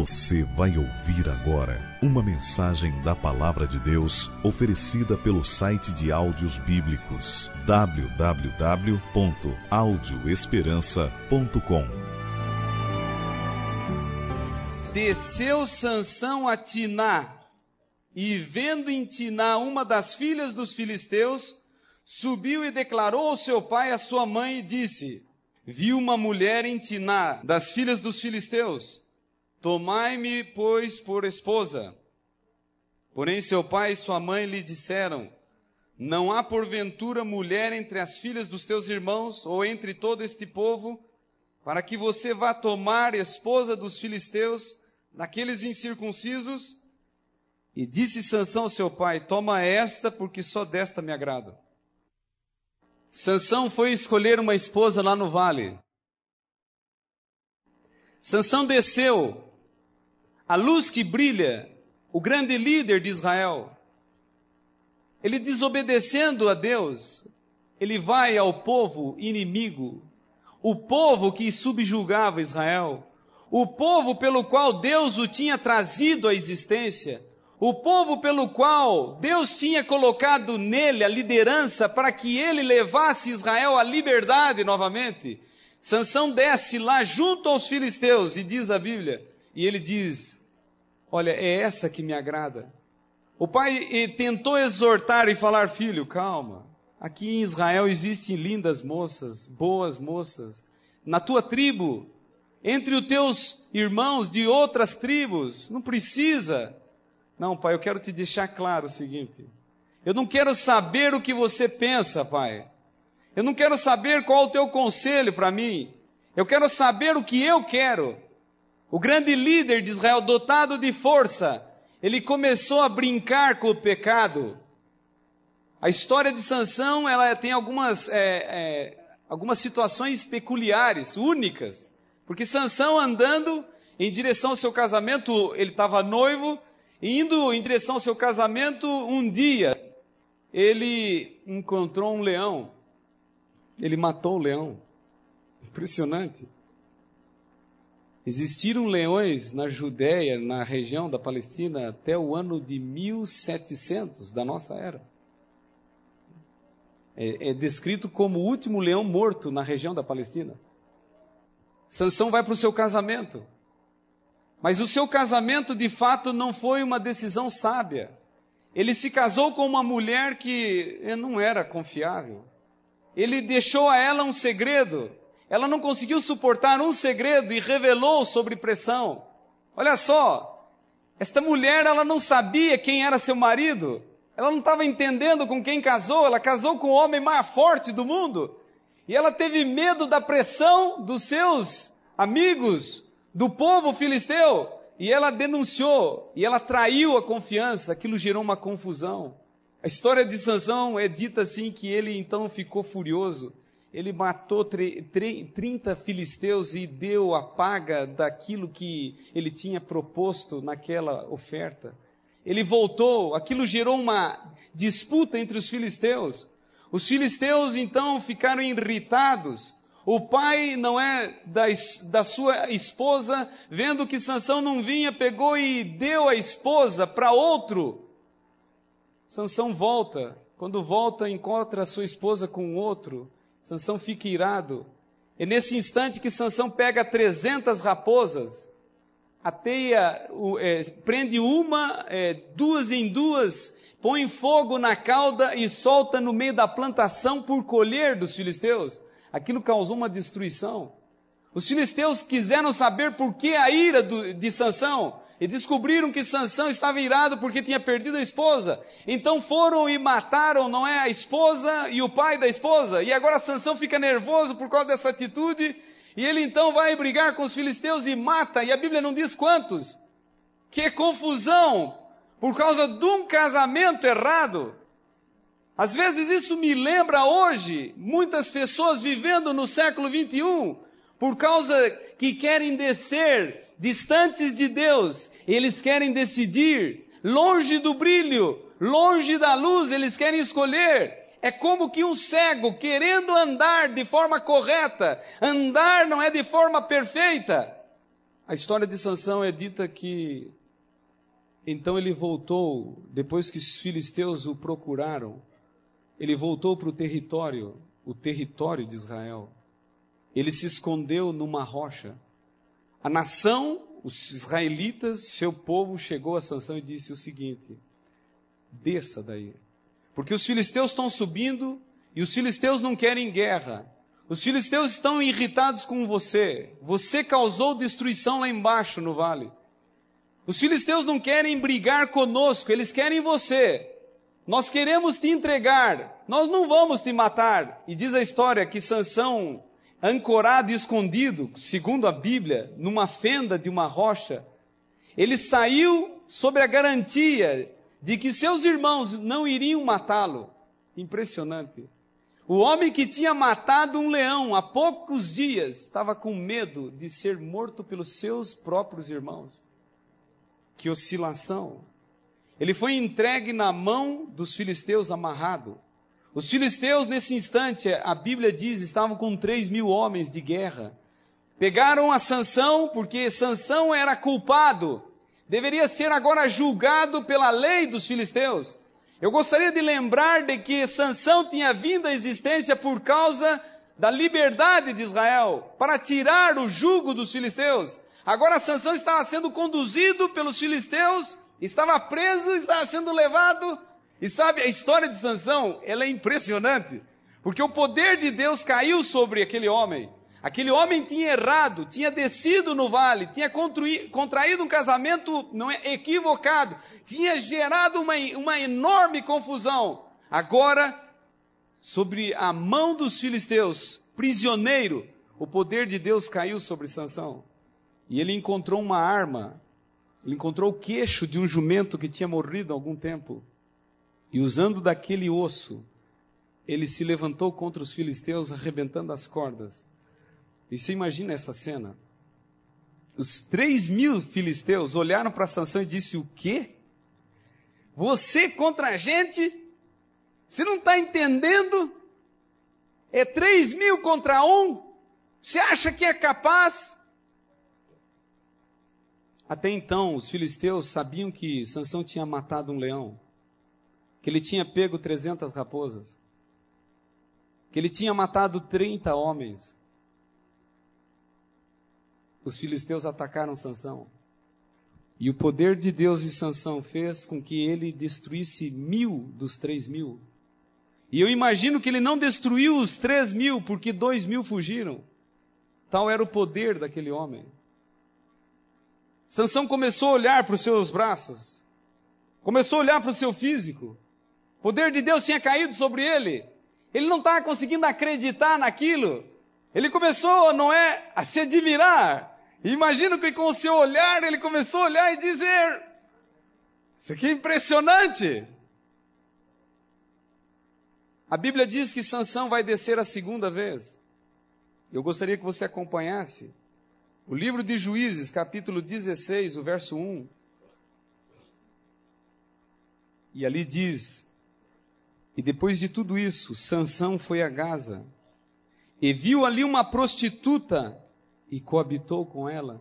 Você vai ouvir agora uma mensagem da Palavra de Deus oferecida pelo site de áudios bíblicos www.audioesperança.com. Desceu Sansão a Tiná, e vendo em Tiná uma das filhas dos filisteus, subiu e declarou ao seu pai à sua mãe e disse: Viu uma mulher em Tiná, das filhas dos filisteus. Tomai-me, pois, por esposa. Porém, seu pai e sua mãe lhe disseram: Não há porventura mulher entre as filhas dos teus irmãos ou entre todo este povo, para que você vá tomar esposa dos filisteus, daqueles incircuncisos? E disse Sansão ao seu pai: Toma esta, porque só desta me agrado. Sansão foi escolher uma esposa lá no vale. Sansão desceu a luz que brilha, o grande líder de Israel, ele desobedecendo a Deus, ele vai ao povo inimigo, o povo que subjugava Israel, o povo pelo qual Deus o tinha trazido à existência, o povo pelo qual Deus tinha colocado nele a liderança para que ele levasse Israel à liberdade novamente. Sansão desce lá junto aos filisteus e diz a Bíblia, e ele diz: Olha, é essa que me agrada. O pai tentou exortar e falar: Filho, calma. Aqui em Israel existem lindas moças, boas moças. Na tua tribo, entre os teus irmãos de outras tribos, não precisa. Não, pai, eu quero te deixar claro o seguinte: eu não quero saber o que você pensa, pai. Eu não quero saber qual o teu conselho para mim. Eu quero saber o que eu quero. O grande líder de Israel, dotado de força, ele começou a brincar com o pecado. A história de Sansão, ela tem algumas, é, é, algumas situações peculiares, únicas. Porque Sansão andando em direção ao seu casamento, ele estava noivo, indo em direção ao seu casamento, um dia, ele encontrou um leão. Ele matou o leão. Impressionante. Existiram leões na Judéia, na região da Palestina, até o ano de 1700 da nossa era. É, é descrito como o último leão morto na região da Palestina. Sansão vai para o seu casamento. Mas o seu casamento, de fato, não foi uma decisão sábia. Ele se casou com uma mulher que não era confiável. Ele deixou a ela um segredo. Ela não conseguiu suportar um segredo e revelou sobre pressão. Olha só, esta mulher ela não sabia quem era seu marido. Ela não estava entendendo com quem casou. Ela casou com o homem mais forte do mundo. E ela teve medo da pressão dos seus amigos, do povo filisteu. E ela denunciou, e ela traiu a confiança, aquilo gerou uma confusão. A história de Sansão é dita assim que ele então ficou furioso ele matou 30 filisteus e deu a paga daquilo que ele tinha proposto naquela oferta. Ele voltou, aquilo gerou uma disputa entre os filisteus. Os filisteus então ficaram irritados. O pai não é da, da sua esposa, vendo que Sansão não vinha, pegou e deu a esposa para outro. Sansão volta. Quando volta, encontra a sua esposa com outro. Sansão fica irado. É nesse instante que Sansão pega 300 raposas, ateia, é, prende uma, é, duas em duas, põe fogo na cauda e solta no meio da plantação por colher dos filisteus. Aquilo causou uma destruição. Os filisteus quiseram saber por que a ira do, de Sansão e descobriram que Sansão estava irado porque tinha perdido a esposa. Então foram e mataram, não é, a esposa e o pai da esposa. E agora Sansão fica nervoso por causa dessa atitude, e ele então vai brigar com os filisteus e mata, e a Bíblia não diz quantos. Que confusão por causa de um casamento errado. Às vezes isso me lembra hoje muitas pessoas vivendo no século 21 por causa que querem descer distantes de Deus, eles querem decidir, longe do brilho, longe da luz, eles querem escolher. É como que um cego querendo andar de forma correta, andar não é de forma perfeita. A história de Sansão é dita que então ele voltou, depois que os filisteus o procuraram, ele voltou para o território, o território de Israel. Ele se escondeu numa rocha. A nação, os israelitas, seu povo, chegou a Sansão e disse o seguinte: desça daí. Porque os filisteus estão subindo e os filisteus não querem guerra. Os filisteus estão irritados com você. Você causou destruição lá embaixo no vale. Os filisteus não querem brigar conosco, eles querem você. Nós queremos te entregar, nós não vamos te matar. E diz a história que Sansão, ancorado e escondido, segundo a Bíblia, numa fenda de uma rocha, ele saiu sobre a garantia de que seus irmãos não iriam matá-lo. Impressionante. O homem que tinha matado um leão há poucos dias estava com medo de ser morto pelos seus próprios irmãos. Que oscilação! Ele foi entregue na mão dos filisteus amarrado. Os filisteus, nesse instante, a Bíblia diz, estavam com três mil homens de guerra. Pegaram a Sansão, porque Sansão era culpado deveria ser agora julgado pela lei dos filisteus. Eu gostaria de lembrar de que Sansão tinha vindo à existência por causa da liberdade de Israel, para tirar o jugo dos filisteus. Agora Sansão estava sendo conduzido pelos filisteus, estava preso, estava sendo levado. E sabe, a história de Sansão, ela é impressionante, porque o poder de Deus caiu sobre aquele homem. Aquele homem tinha errado, tinha descido no vale, tinha contraído um casamento não é, equivocado, tinha gerado uma, uma enorme confusão. Agora, sobre a mão dos filisteus, prisioneiro, o poder de Deus caiu sobre Sansão. E ele encontrou uma arma, ele encontrou o queixo de um jumento que tinha morrido há algum tempo. E usando daquele osso, ele se levantou contra os filisteus, arrebentando as cordas. E você imagina essa cena? Os três mil filisteus olharam para Sansão e disse: O quê? Você contra a gente? Você não está entendendo? É três mil contra um? Você acha que é capaz? Até então, os filisteus sabiam que Sansão tinha matado um leão, que ele tinha pego trezentas raposas, que ele tinha matado trinta homens, os filisteus atacaram Sansão. E o poder de Deus em Sansão fez com que ele destruísse mil dos três mil. E eu imagino que ele não destruiu os três mil, porque dois mil fugiram. Tal era o poder daquele homem. Sansão começou a olhar para os seus braços, começou a olhar para o seu físico. O poder de Deus tinha caído sobre ele. Ele não estava conseguindo acreditar naquilo. Ele começou, não é, a se admirar. Imagino que com o seu olhar ele começou a olhar e dizer: Isso aqui é impressionante. A Bíblia diz que Sansão vai descer a segunda vez. Eu gostaria que você acompanhasse o livro de Juízes, capítulo 16, o verso 1. E ali diz: E depois de tudo isso, Sansão foi a Gaza e viu ali uma prostituta e coabitou com ela.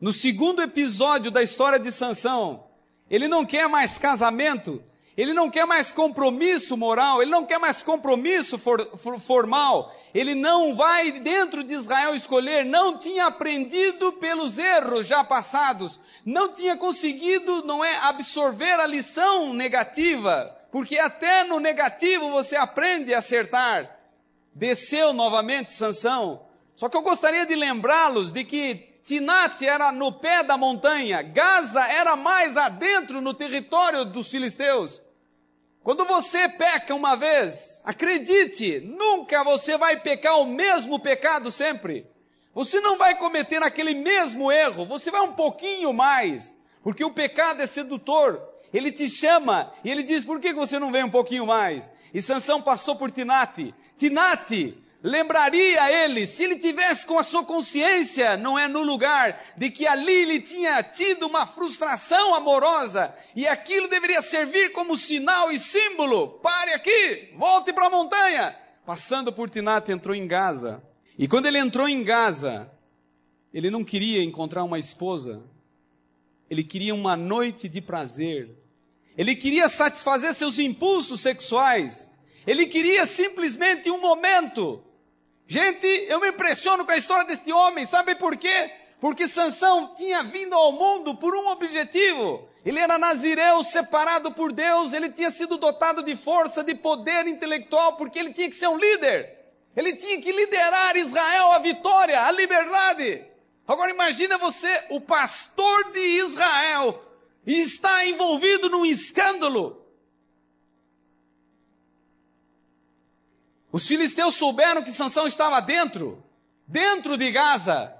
No segundo episódio da história de Sansão, ele não quer mais casamento, ele não quer mais compromisso moral, ele não quer mais compromisso for, for, formal, ele não vai dentro de Israel escolher, não tinha aprendido pelos erros já passados, não tinha conseguido, não é, absorver a lição negativa, porque até no negativo você aprende a acertar. Desceu novamente Sansão, só que eu gostaria de lembrá-los de que Tinate era no pé da montanha, Gaza era mais adentro no território dos filisteus. Quando você peca uma vez, acredite, nunca você vai pecar o mesmo pecado sempre. Você não vai cometer aquele mesmo erro, você vai um pouquinho mais, porque o pecado é sedutor. Ele te chama e ele diz: por que você não vem um pouquinho mais? E Sansão passou por Tinate. Tinate lembraria ele, se ele tivesse com a sua consciência, não é no lugar, de que ali ele tinha tido uma frustração amorosa, e aquilo deveria servir como sinal e símbolo. Pare aqui, volte para a montanha. Passando por Tinate, entrou em Gaza. E quando ele entrou em Gaza, ele não queria encontrar uma esposa, ele queria uma noite de prazer, ele queria satisfazer seus impulsos sexuais, ele queria simplesmente um momento. Gente, eu me impressiono com a história deste homem, sabe por quê? Porque Sansão tinha vindo ao mundo por um objetivo. Ele era nazireu, separado por Deus, ele tinha sido dotado de força, de poder intelectual, porque ele tinha que ser um líder. Ele tinha que liderar Israel à vitória, à liberdade. Agora imagina você, o pastor de Israel, e está envolvido num escândalo. Os filisteus souberam que Sansão estava dentro, dentro de Gaza.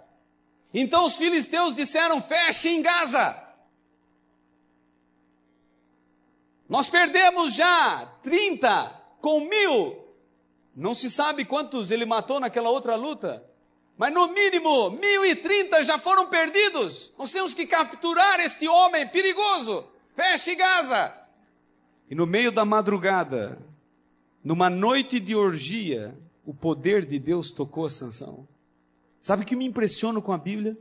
Então os filisteus disseram: feche em Gaza. Nós perdemos já 30 com mil. Não se sabe quantos ele matou naquela outra luta. Mas no mínimo 1030 já foram perdidos. Nós temos que capturar este homem perigoso. Feche Gaza. E no meio da madrugada, numa noite de orgia, o poder de Deus tocou a Sansão. Sabe o que me impressiona com a Bíblia?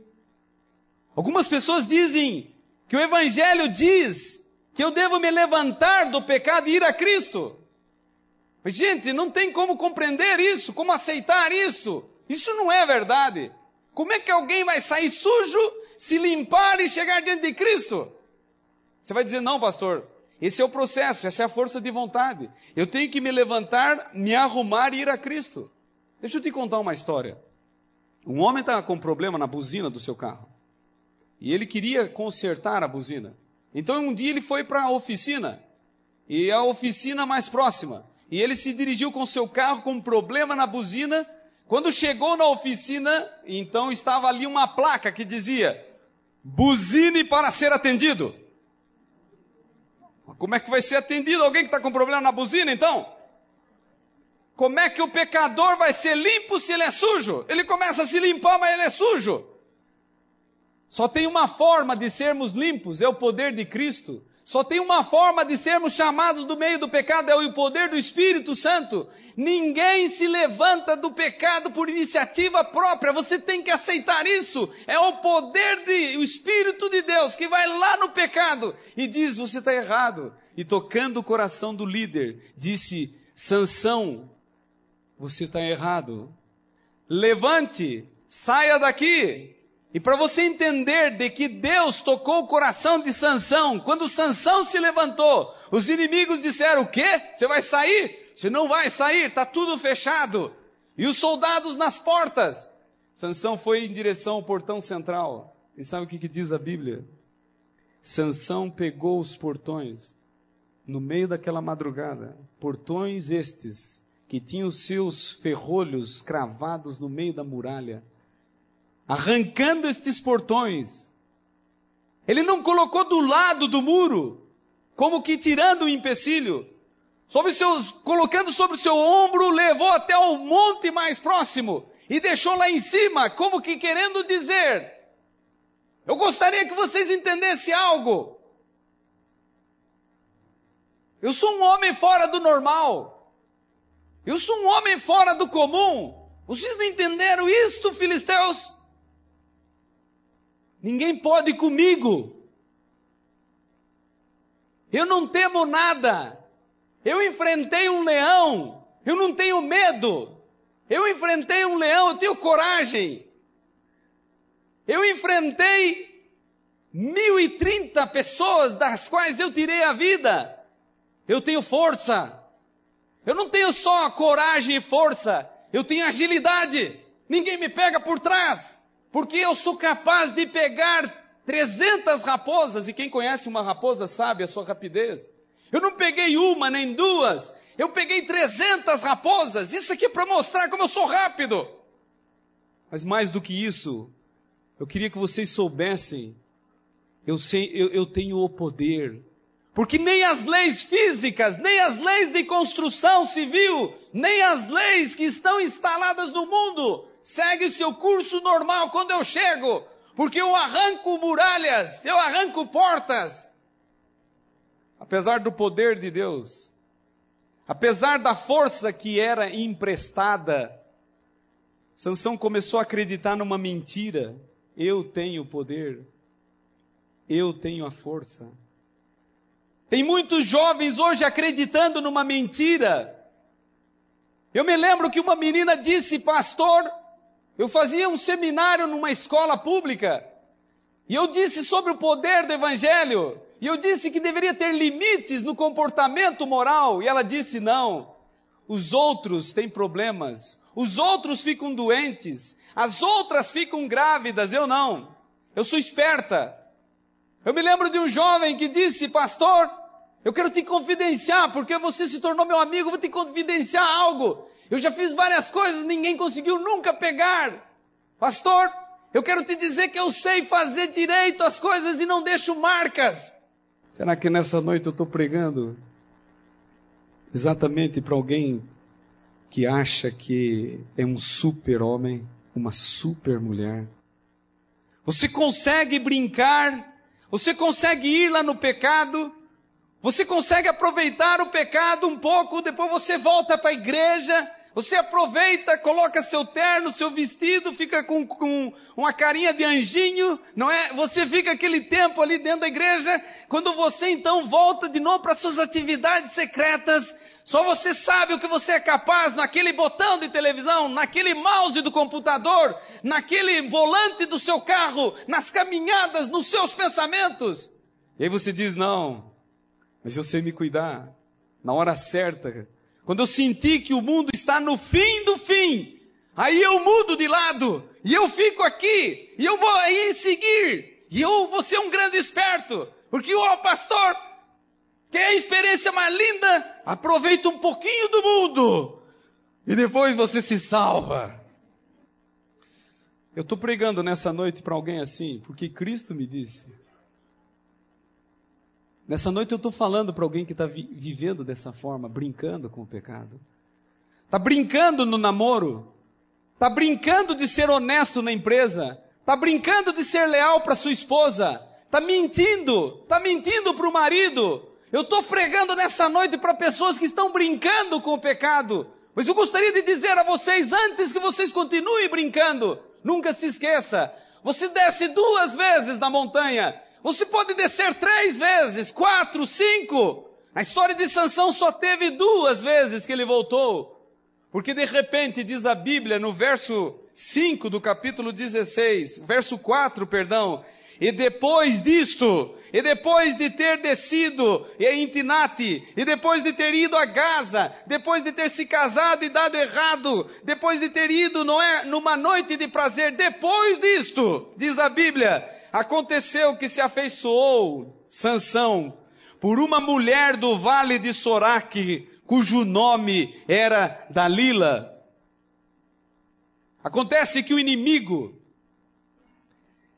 Algumas pessoas dizem que o Evangelho diz que eu devo me levantar do pecado e ir a Cristo. Mas, gente, não tem como compreender isso, como aceitar isso. Isso não é verdade. Como é que alguém vai sair sujo, se limpar e chegar diante de Cristo? Você vai dizer, não, pastor, esse é o processo, essa é a força de vontade. Eu tenho que me levantar, me arrumar e ir a Cristo. Deixa eu te contar uma história. Um homem estava com problema na buzina do seu carro. E ele queria consertar a buzina. Então um dia ele foi para a oficina. E a oficina mais próxima. E ele se dirigiu com seu carro com um problema na buzina. Quando chegou na oficina, então estava ali uma placa que dizia: buzine para ser atendido. Como é que vai ser atendido alguém que está com problema na buzina, então? Como é que o pecador vai ser limpo se ele é sujo? Ele começa a se limpar, mas ele é sujo. Só tem uma forma de sermos limpos, é o poder de Cristo. Só tem uma forma de sermos chamados do meio do pecado, é o poder do Espírito Santo. Ninguém se levanta do pecado por iniciativa própria, você tem que aceitar isso. É o poder do Espírito de Deus que vai lá no pecado e diz: você está errado. E tocando o coração do líder, disse: Sansão, você está errado. Levante, saia daqui, e para você entender de que Deus tocou o coração de Sansão, quando Sansão se levantou, os inimigos disseram: "O quê? Você vai sair? Você não vai sair, está tudo fechado". E os soldados nas portas. Sansão foi em direção ao portão central. E sabe o que, que diz a Bíblia? Sansão pegou os portões no meio daquela madrugada, portões estes que tinham seus ferrolhos cravados no meio da muralha arrancando estes portões. Ele não colocou do lado do muro, como que tirando o empecilho. Sobre seus, colocando sobre o seu ombro, levou até o monte mais próximo e deixou lá em cima, como que querendo dizer: Eu gostaria que vocês entendessem algo. Eu sou um homem fora do normal. Eu sou um homem fora do comum. Vocês não entenderam isso, filisteus? Ninguém pode comigo. Eu não temo nada. Eu enfrentei um leão. Eu não tenho medo. Eu enfrentei um leão, eu tenho coragem. Eu enfrentei 1030 pessoas das quais eu tirei a vida. Eu tenho força. Eu não tenho só coragem e força, eu tenho agilidade. Ninguém me pega por trás. Porque eu sou capaz de pegar 300 raposas, e quem conhece uma raposa sabe a sua rapidez. Eu não peguei uma nem duas, eu peguei 300 raposas. Isso aqui é para mostrar como eu sou rápido. Mas mais do que isso, eu queria que vocês soubessem, eu, sei, eu, eu tenho o poder. Porque nem as leis físicas, nem as leis de construção civil, nem as leis que estão instaladas no mundo segue seu curso normal quando eu chego, porque eu arranco muralhas, eu arranco portas. Apesar do poder de Deus, apesar da força que era emprestada, Sansão começou a acreditar numa mentira. eu tenho o poder, eu tenho a força. Tem muitos jovens hoje acreditando numa mentira. Eu me lembro que uma menina disse, pastor, eu fazia um seminário numa escola pública, e eu disse sobre o poder do evangelho, e eu disse que deveria ter limites no comportamento moral, e ela disse não. Os outros têm problemas, os outros ficam doentes, as outras ficam grávidas, eu não. Eu sou esperta. Eu me lembro de um jovem que disse, pastor, eu quero te confidenciar, porque você se tornou meu amigo, vou te confidenciar algo. Eu já fiz várias coisas, ninguém conseguiu nunca pegar. Pastor, eu quero te dizer que eu sei fazer direito as coisas e não deixo marcas. Será que nessa noite eu estou pregando exatamente para alguém que acha que é um super-homem, uma super-mulher? Você consegue brincar, você consegue ir lá no pecado, você consegue aproveitar o pecado um pouco, depois você volta para a igreja, você aproveita, coloca seu terno, seu vestido, fica com, com, uma carinha de anjinho, não é? Você fica aquele tempo ali dentro da igreja. Quando você então volta de novo para suas atividades secretas, só você sabe o que você é capaz naquele botão de televisão, naquele mouse do computador, naquele volante do seu carro, nas caminhadas, nos seus pensamentos. E aí você diz: não, mas eu sei me cuidar. Na hora certa, quando eu sentir que o mundo está no fim do fim, aí eu mudo de lado, e eu fico aqui, e eu vou aí seguir, e eu vou ser um grande esperto, porque o pastor, que é a experiência mais linda, aproveita um pouquinho do mundo, e depois você se salva. Eu estou pregando nessa noite para alguém assim, porque Cristo me disse. Nessa noite eu estou falando para alguém que está vi vivendo dessa forma, brincando com o pecado. Está brincando no namoro. Está brincando de ser honesto na empresa. Está brincando de ser leal para sua esposa. Está mentindo. Está mentindo para o marido. Eu estou pregando nessa noite para pessoas que estão brincando com o pecado. Mas eu gostaria de dizer a vocês, antes que vocês continuem brincando, nunca se esqueça, você desce duas vezes na montanha você pode descer três vezes, quatro, cinco. A história de Sansão só teve duas vezes que ele voltou. Porque de repente, diz a Bíblia no verso 5 do capítulo 16, verso 4, perdão, e depois disto, e depois de ter descido em Tinate, e depois de ter ido a Gaza, depois de ter se casado e dado errado, depois de ter ido, não é, numa noite de prazer, depois disto, diz a Bíblia, Aconteceu que se afeiçoou Sansão por uma mulher do vale de Soraque, cujo nome era Dalila. Acontece que o inimigo,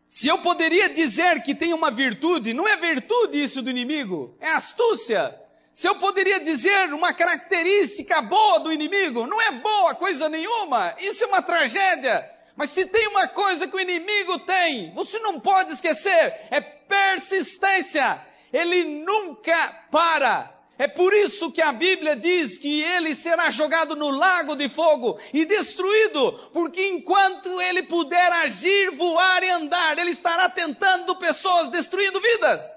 se eu poderia dizer que tem uma virtude, não é virtude isso do inimigo, é astúcia. Se eu poderia dizer uma característica boa do inimigo, não é boa coisa nenhuma, isso é uma tragédia. Mas se tem uma coisa que o inimigo tem, você não pode esquecer, é persistência. Ele nunca para. É por isso que a Bíblia diz que ele será jogado no lago de fogo e destruído, porque enquanto ele puder agir, voar e andar, ele estará tentando pessoas, destruindo vidas.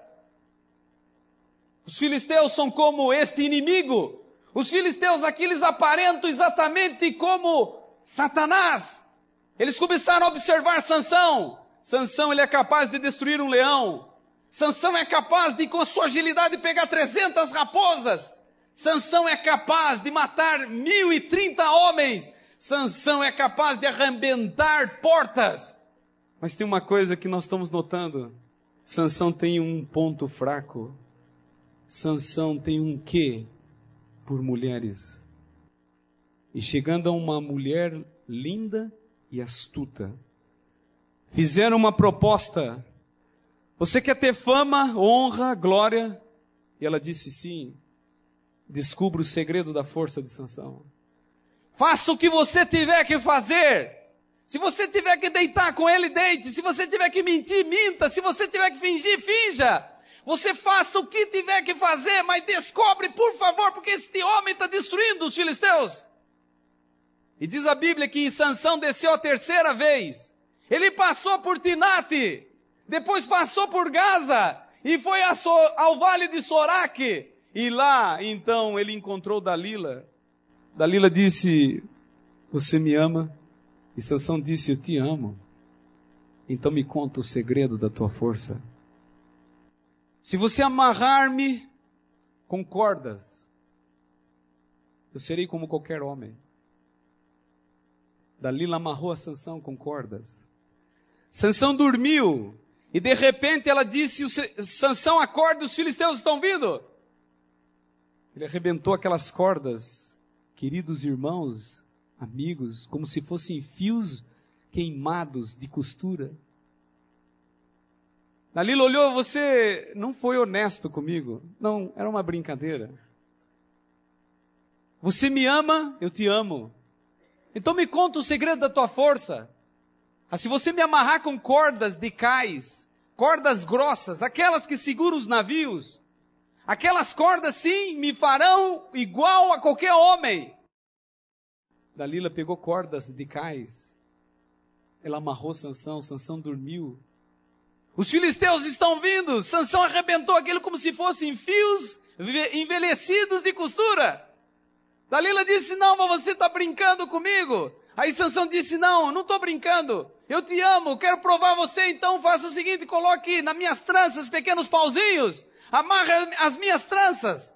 Os filisteus são como este inimigo. Os filisteus aqui eles aparentam exatamente como Satanás. Eles começaram a observar Sansão. Sansão ele é capaz de destruir um leão. Sansão é capaz de, com a sua agilidade, pegar 300 raposas. Sansão é capaz de matar 1030 homens. Sansão é capaz de arrebentar portas. Mas tem uma coisa que nós estamos notando. Sansão tem um ponto fraco. Sansão tem um quê por mulheres. E chegando a uma mulher linda, e astuta. Fizeram uma proposta. Você quer ter fama, honra, glória? E ela disse sim. Descubra o segredo da força de Sansão. Faça o que você tiver que fazer. Se você tiver que deitar com ele, deite. Se você tiver que mentir, minta. Se você tiver que fingir, finja. Você faça o que tiver que fazer, mas descobre, por favor, porque este homem está destruindo os filisteus. E diz a Bíblia que Sansão desceu a terceira vez. Ele passou por Tinate, depois passou por Gaza e foi ao vale de Soraque. E lá, então, ele encontrou Dalila. Dalila disse: Você me ama? E Sansão disse: Eu te amo. Então me conta o segredo da tua força. Se você amarrar-me com cordas, eu serei como qualquer homem. Dalila amarrou a Sansão com cordas. Sansão dormiu e de repente ela disse: Sansão, acorda, os filisteus estão vindo. Ele arrebentou aquelas cordas, queridos irmãos, amigos, como se fossem fios queimados de costura. Dalila olhou, você não foi honesto comigo. Não, era uma brincadeira. Você me ama, eu te amo. Então me conta o segredo da tua força. Ah, se você me amarrar com cordas de cais, cordas grossas, aquelas que seguram os navios, aquelas cordas sim me farão igual a qualquer homem. Dalila pegou cordas de cais. Ela amarrou Sansão, Sansão dormiu. Os filisteus estão vindo. Sansão arrebentou aquilo como se fossem fios envelhecidos de costura. Dalila disse: Não, você está brincando comigo. Aí Sansão disse: Não, não estou brincando. Eu te amo, quero provar você, então faça o seguinte: coloque nas minhas tranças pequenos pauzinhos, amarre as minhas tranças.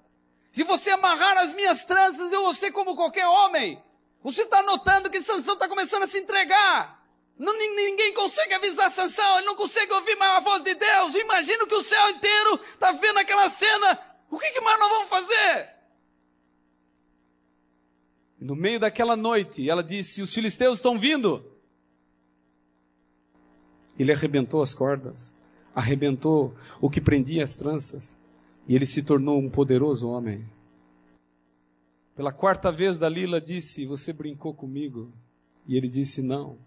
Se você amarrar as minhas tranças, eu vou ser como qualquer homem. Você está notando que Sansão está começando a se entregar. Não, ninguém consegue avisar Sansão, ele não consegue ouvir mais a voz de Deus. Imagina que o céu inteiro está vendo aquela cena. O que, que mais nós vamos fazer? No meio daquela noite, ela disse: Os filisteus estão vindo. Ele arrebentou as cordas, arrebentou o que prendia as tranças, e ele se tornou um poderoso homem. Pela quarta vez, Dalila disse: Você brincou comigo? E ele disse: Não.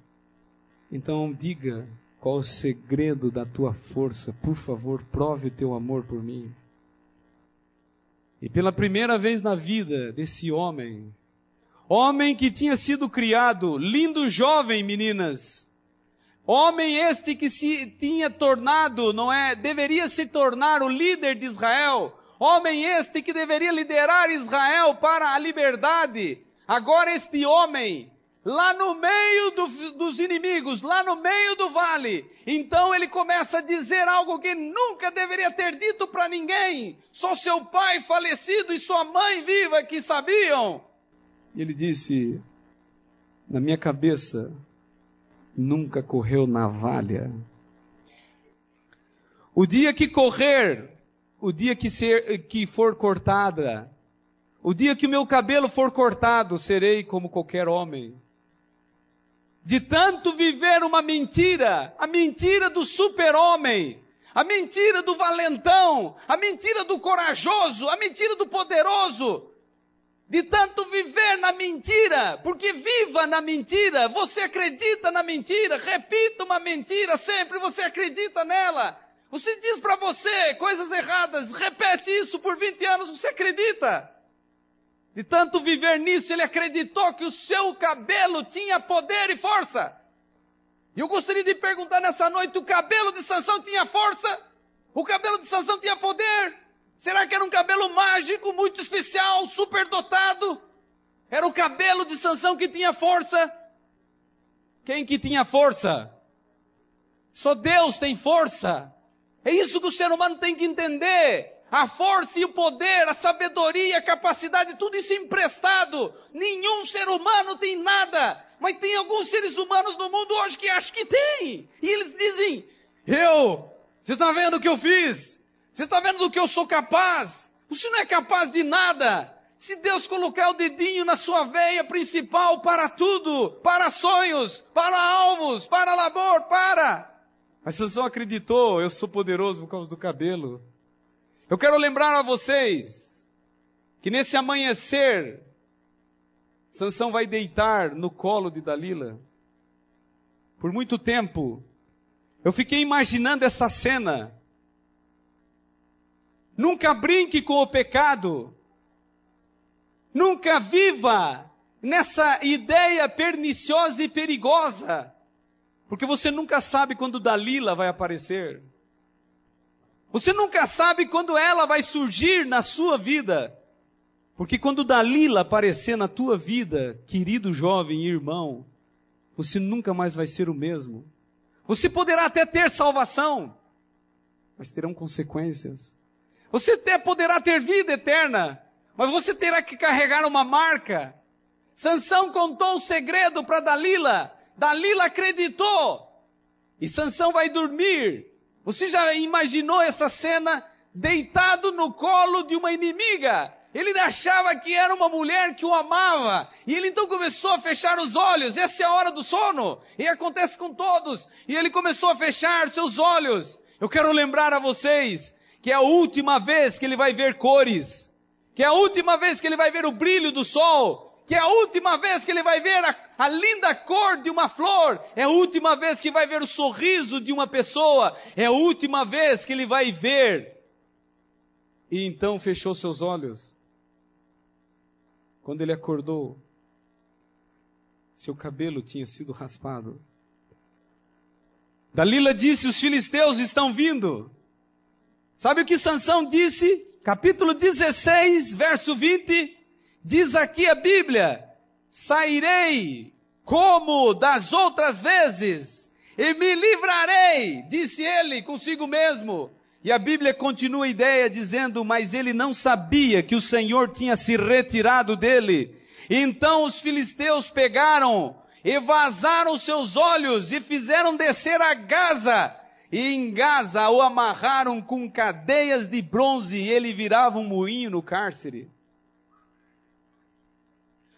Então diga qual o segredo da tua força. Por favor, prove o teu amor por mim. E pela primeira vez na vida desse homem, Homem que tinha sido criado, lindo jovem, meninas. Homem este que se tinha tornado, não é? Deveria se tornar o líder de Israel. Homem este que deveria liderar Israel para a liberdade. Agora este homem, lá no meio do, dos inimigos, lá no meio do vale. Então ele começa a dizer algo que nunca deveria ter dito para ninguém. Só seu pai falecido e sua mãe viva que sabiam. E ele disse: Na minha cabeça nunca correu navalha. O dia que correr, o dia que, ser, que for cortada, o dia que o meu cabelo for cortado, serei como qualquer homem. De tanto viver uma mentira, a mentira do super-homem, a mentira do valentão, a mentira do corajoso, a mentira do poderoso, de tanto viver na mentira, porque viva na mentira, você acredita na mentira, repita uma mentira sempre, você acredita nela. Você diz para você coisas erradas, repete isso por 20 anos, você acredita. De tanto viver nisso, ele acreditou que o seu cabelo tinha poder e força. E eu gostaria de perguntar nessa noite: o cabelo de Sansão tinha força? O cabelo de Sansão tinha poder? Será que era um cabelo mágico, muito especial, superdotado? Era o cabelo de Sansão que tinha força? Quem que tinha força? Só Deus tem força. É isso que o ser humano tem que entender. A força e o poder, a sabedoria, a capacidade, tudo isso emprestado. Nenhum ser humano tem nada. Mas tem alguns seres humanos no mundo hoje que acham que tem. E eles dizem: Eu, você está vendo o que eu fiz? Você está vendo do que eu sou capaz? Você não é capaz de nada. Se Deus colocar o dedinho na sua veia principal para tudo, para sonhos, para alvos, para labor, para. Mas Sansão acreditou, eu sou poderoso por causa do cabelo. Eu quero lembrar a vocês que nesse amanhecer, Sansão vai deitar no colo de Dalila. Por muito tempo, eu fiquei imaginando essa cena. Nunca brinque com o pecado. Nunca viva nessa ideia perniciosa e perigosa. Porque você nunca sabe quando Dalila vai aparecer. Você nunca sabe quando ela vai surgir na sua vida. Porque quando Dalila aparecer na tua vida, querido jovem e irmão, você nunca mais vai ser o mesmo. Você poderá até ter salvação, mas terão consequências. Você até poderá ter vida eterna, mas você terá que carregar uma marca. Sansão contou um segredo para Dalila. Dalila acreditou. E Sansão vai dormir. Você já imaginou essa cena deitado no colo de uma inimiga? Ele achava que era uma mulher que o amava. E ele então começou a fechar os olhos. Essa é a hora do sono. E acontece com todos. E ele começou a fechar seus olhos. Eu quero lembrar a vocês que é a última vez que ele vai ver cores. Que é a última vez que ele vai ver o brilho do sol. Que é a última vez que ele vai ver a, a linda cor de uma flor. É a última vez que vai ver o sorriso de uma pessoa. É a última vez que ele vai ver. E então fechou seus olhos quando ele acordou, seu cabelo tinha sido raspado. Dalila disse: Os filisteus estão vindo. Sabe o que Sansão disse? Capítulo 16, verso 20. Diz aqui a Bíblia: Sairei como das outras vezes, e me livrarei, disse ele consigo mesmo, e a Bíblia continua a ideia dizendo, mas ele não sabia que o Senhor tinha se retirado dele. Então os filisteus pegaram e vazaram seus olhos e fizeram descer a Gaza. E em Gaza o amarraram com cadeias de bronze e ele virava um moinho no cárcere.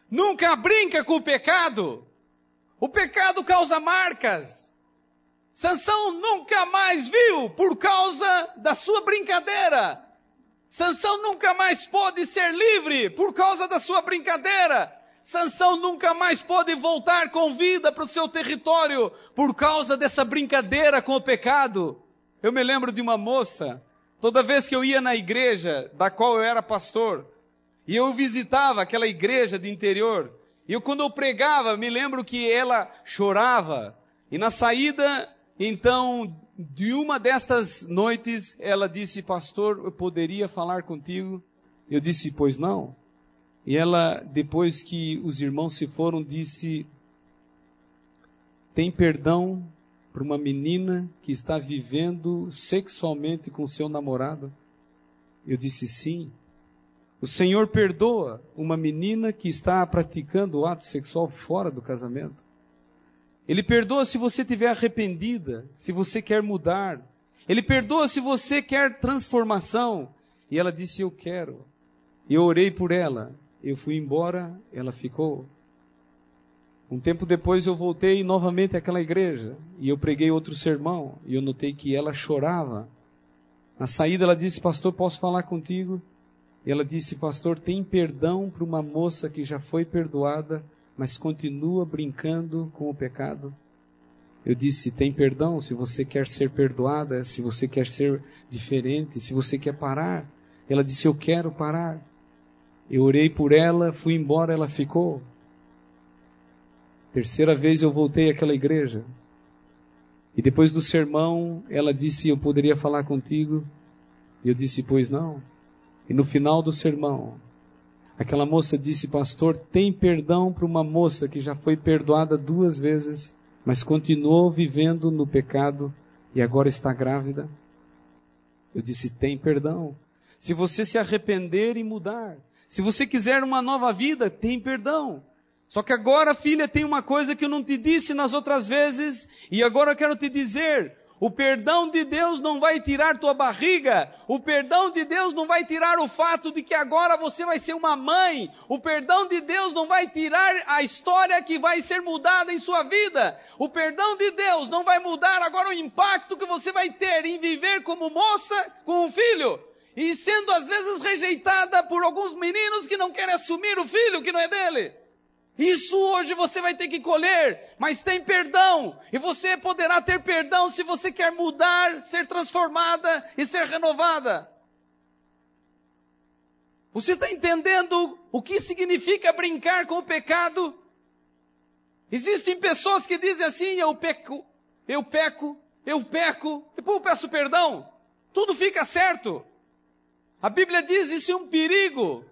Nunca brinca com o pecado. O pecado causa marcas. Sansão nunca mais viu por causa da sua brincadeira. Sansão nunca mais pôde ser livre por causa da sua brincadeira. Sansão nunca mais pôde voltar com vida para o seu território por causa dessa brincadeira com o pecado. Eu me lembro de uma moça, toda vez que eu ia na igreja da qual eu era pastor, e eu visitava aquela igreja de interior, e eu, quando eu pregava, me lembro que ela chorava, e na saída então, de uma destas noites, ela disse, pastor, eu poderia falar contigo? Eu disse, pois não. E ela, depois que os irmãos se foram, disse, tem perdão para uma menina que está vivendo sexualmente com seu namorado? Eu disse, sim. O Senhor perdoa uma menina que está praticando o ato sexual fora do casamento. Ele perdoa se você estiver arrependida, se você quer mudar. Ele perdoa se você quer transformação. E ela disse: Eu quero. E eu orei por ela. Eu fui embora, ela ficou. Um tempo depois eu voltei novamente àquela igreja e eu preguei outro sermão e eu notei que ela chorava. Na saída ela disse: Pastor, posso falar contigo? E ela disse: Pastor, tem perdão para uma moça que já foi perdoada mas continua brincando com o pecado? Eu disse: tem perdão se você quer ser perdoada, se você quer ser diferente, se você quer parar. Ela disse: eu quero parar. Eu orei por ela, fui embora, ela ficou. Terceira vez eu voltei àquela igreja. E depois do sermão, ela disse: Eu poderia falar contigo? E eu disse: Pois não. E no final do sermão, Aquela moça disse, pastor, tem perdão para uma moça que já foi perdoada duas vezes, mas continuou vivendo no pecado e agora está grávida? Eu disse, tem perdão. Se você se arrepender e mudar, se você quiser uma nova vida, tem perdão. Só que agora, filha, tem uma coisa que eu não te disse nas outras vezes, e agora eu quero te dizer: o perdão de Deus não vai tirar tua barriga. O perdão de Deus não vai tirar o fato de que agora você vai ser uma mãe. O perdão de Deus não vai tirar a história que vai ser mudada em sua vida. O perdão de Deus não vai mudar agora o impacto que você vai ter em viver como moça com um filho. E sendo às vezes rejeitada por alguns meninos que não querem assumir o filho que não é dele. Isso hoje você vai ter que colher, mas tem perdão. E você poderá ter perdão se você quer mudar, ser transformada e ser renovada. Você está entendendo o que significa brincar com o pecado? Existem pessoas que dizem assim: eu peco, eu peco, eu peco, depois eu peço perdão, tudo fica certo. A Bíblia diz isso é um perigo,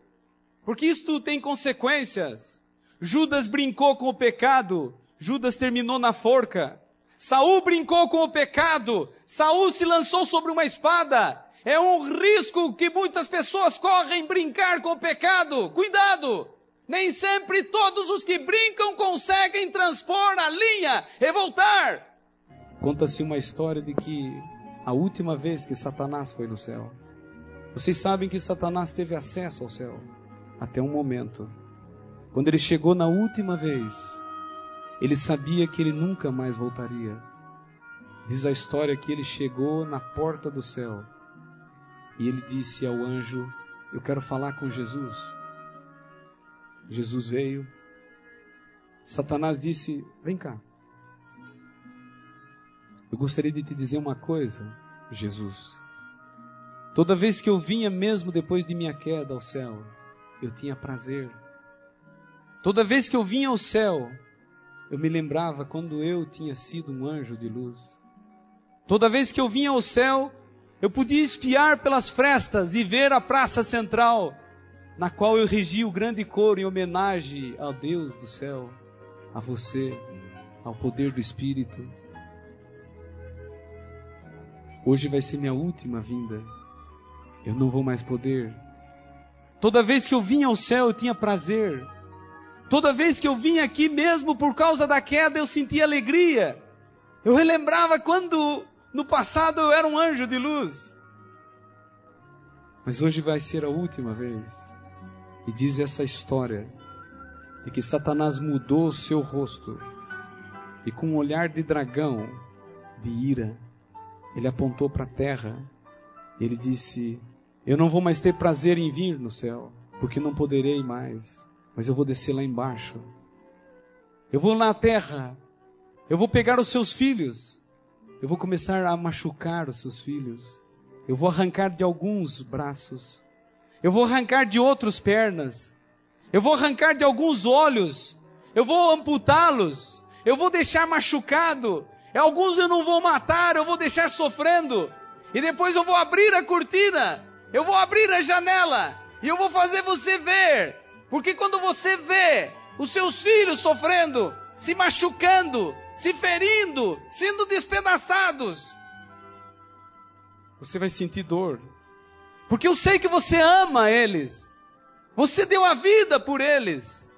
porque isto tem consequências. Judas brincou com o pecado, Judas terminou na forca. Saul brincou com o pecado, Saul se lançou sobre uma espada. É um risco que muitas pessoas correm brincar com o pecado. Cuidado! Nem sempre todos os que brincam conseguem transpor a linha e voltar. Conta-se uma história de que a última vez que Satanás foi no céu, vocês sabem que Satanás teve acesso ao céu até um momento. Quando ele chegou na última vez, ele sabia que ele nunca mais voltaria. Diz a história que ele chegou na porta do céu e ele disse ao anjo: Eu quero falar com Jesus. Jesus veio. Satanás disse: Vem cá. Eu gostaria de te dizer uma coisa, Jesus. Toda vez que eu vinha, mesmo depois de minha queda ao céu, eu tinha prazer. Toda vez que eu vinha ao céu, eu me lembrava quando eu tinha sido um anjo de luz. Toda vez que eu vinha ao céu, eu podia espiar pelas frestas e ver a praça central, na qual eu regia o grande coro em homenagem ao Deus do céu, a você, ao poder do Espírito. Hoje vai ser minha última vinda. Eu não vou mais poder. Toda vez que eu vinha ao céu, eu tinha prazer. Toda vez que eu vinha aqui, mesmo por causa da queda, eu sentia alegria. Eu relembrava quando no passado eu era um anjo de luz. Mas hoje vai ser a última vez. E diz essa história de que Satanás mudou o seu rosto e com um olhar de dragão, de ira, ele apontou para a terra. E ele disse: Eu não vou mais ter prazer em vir no céu, porque não poderei mais, mas eu vou descer lá embaixo. Eu vou na terra. Eu vou pegar os seus filhos eu vou começar a machucar os seus filhos. Eu vou arrancar de alguns braços. Eu vou arrancar de outros pernas. Eu vou arrancar de alguns olhos. Eu vou amputá-los. Eu vou deixar machucado. Alguns eu não vou matar, eu vou deixar sofrendo. E depois eu vou abrir a cortina. Eu vou abrir a janela. E eu vou fazer você ver. Porque quando você vê os seus filhos sofrendo, se machucando, se ferindo, sendo despedaçados. Você vai sentir dor. Porque eu sei que você ama eles. Você deu a vida por eles.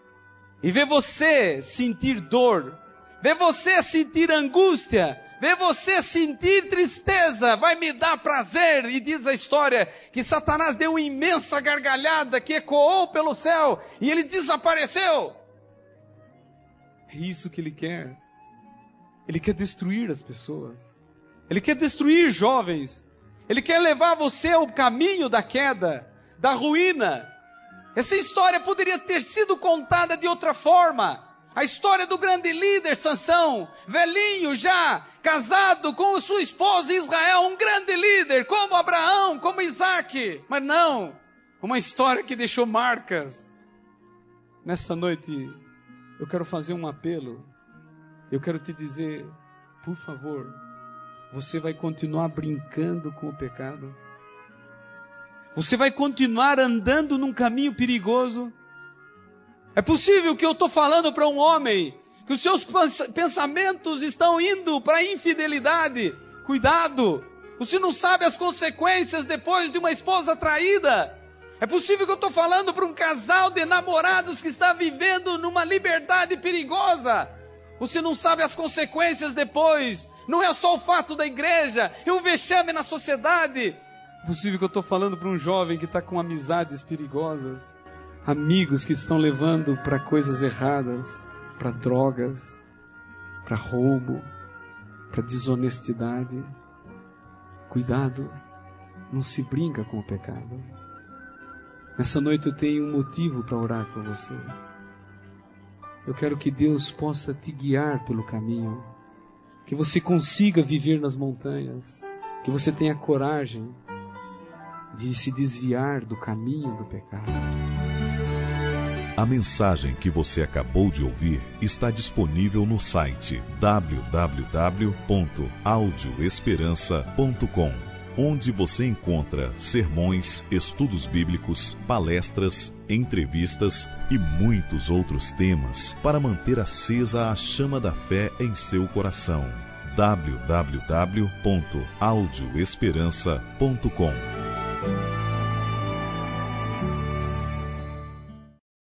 E ver você sentir dor, ver você sentir angústia, ver você sentir tristeza, vai me dar prazer. E diz a história que Satanás deu uma imensa gargalhada que ecoou pelo céu e ele desapareceu. É isso que ele quer. Ele quer destruir as pessoas. Ele quer destruir jovens. Ele quer levar você ao caminho da queda, da ruína. Essa história poderia ter sido contada de outra forma. A história do grande líder Sansão, velhinho já, casado com sua esposa Israel, um grande líder, como Abraão, como Isaac. Mas não, uma história que deixou marcas. Nessa noite, eu quero fazer um apelo eu quero te dizer, por favor, você vai continuar brincando com o pecado? Você vai continuar andando num caminho perigoso? É possível que eu estou falando para um homem que os seus pensamentos estão indo para a infidelidade. Cuidado! Você não sabe as consequências depois de uma esposa traída. É possível que eu estou falando para um casal de namorados que está vivendo numa liberdade perigosa. Você não sabe as consequências depois. Não é só o fato da igreja, é o vexame na sociedade. É possível que eu estou falando para um jovem que está com amizades perigosas, amigos que estão levando para coisas erradas, para drogas, para roubo, para desonestidade. Cuidado, não se brinca com o pecado. Nessa noite eu tenho um motivo para orar por você. Eu quero que Deus possa te guiar pelo caminho, que você consiga viver nas montanhas, que você tenha coragem de se desviar do caminho do pecado. A mensagem que você acabou de ouvir está disponível no site www.audioesperança.com, onde você encontra sermões, estudos bíblicos, palestras, entrevistas e muitos outros temas para manter acesa a chama da fé em seu coração. www.audioesperança.com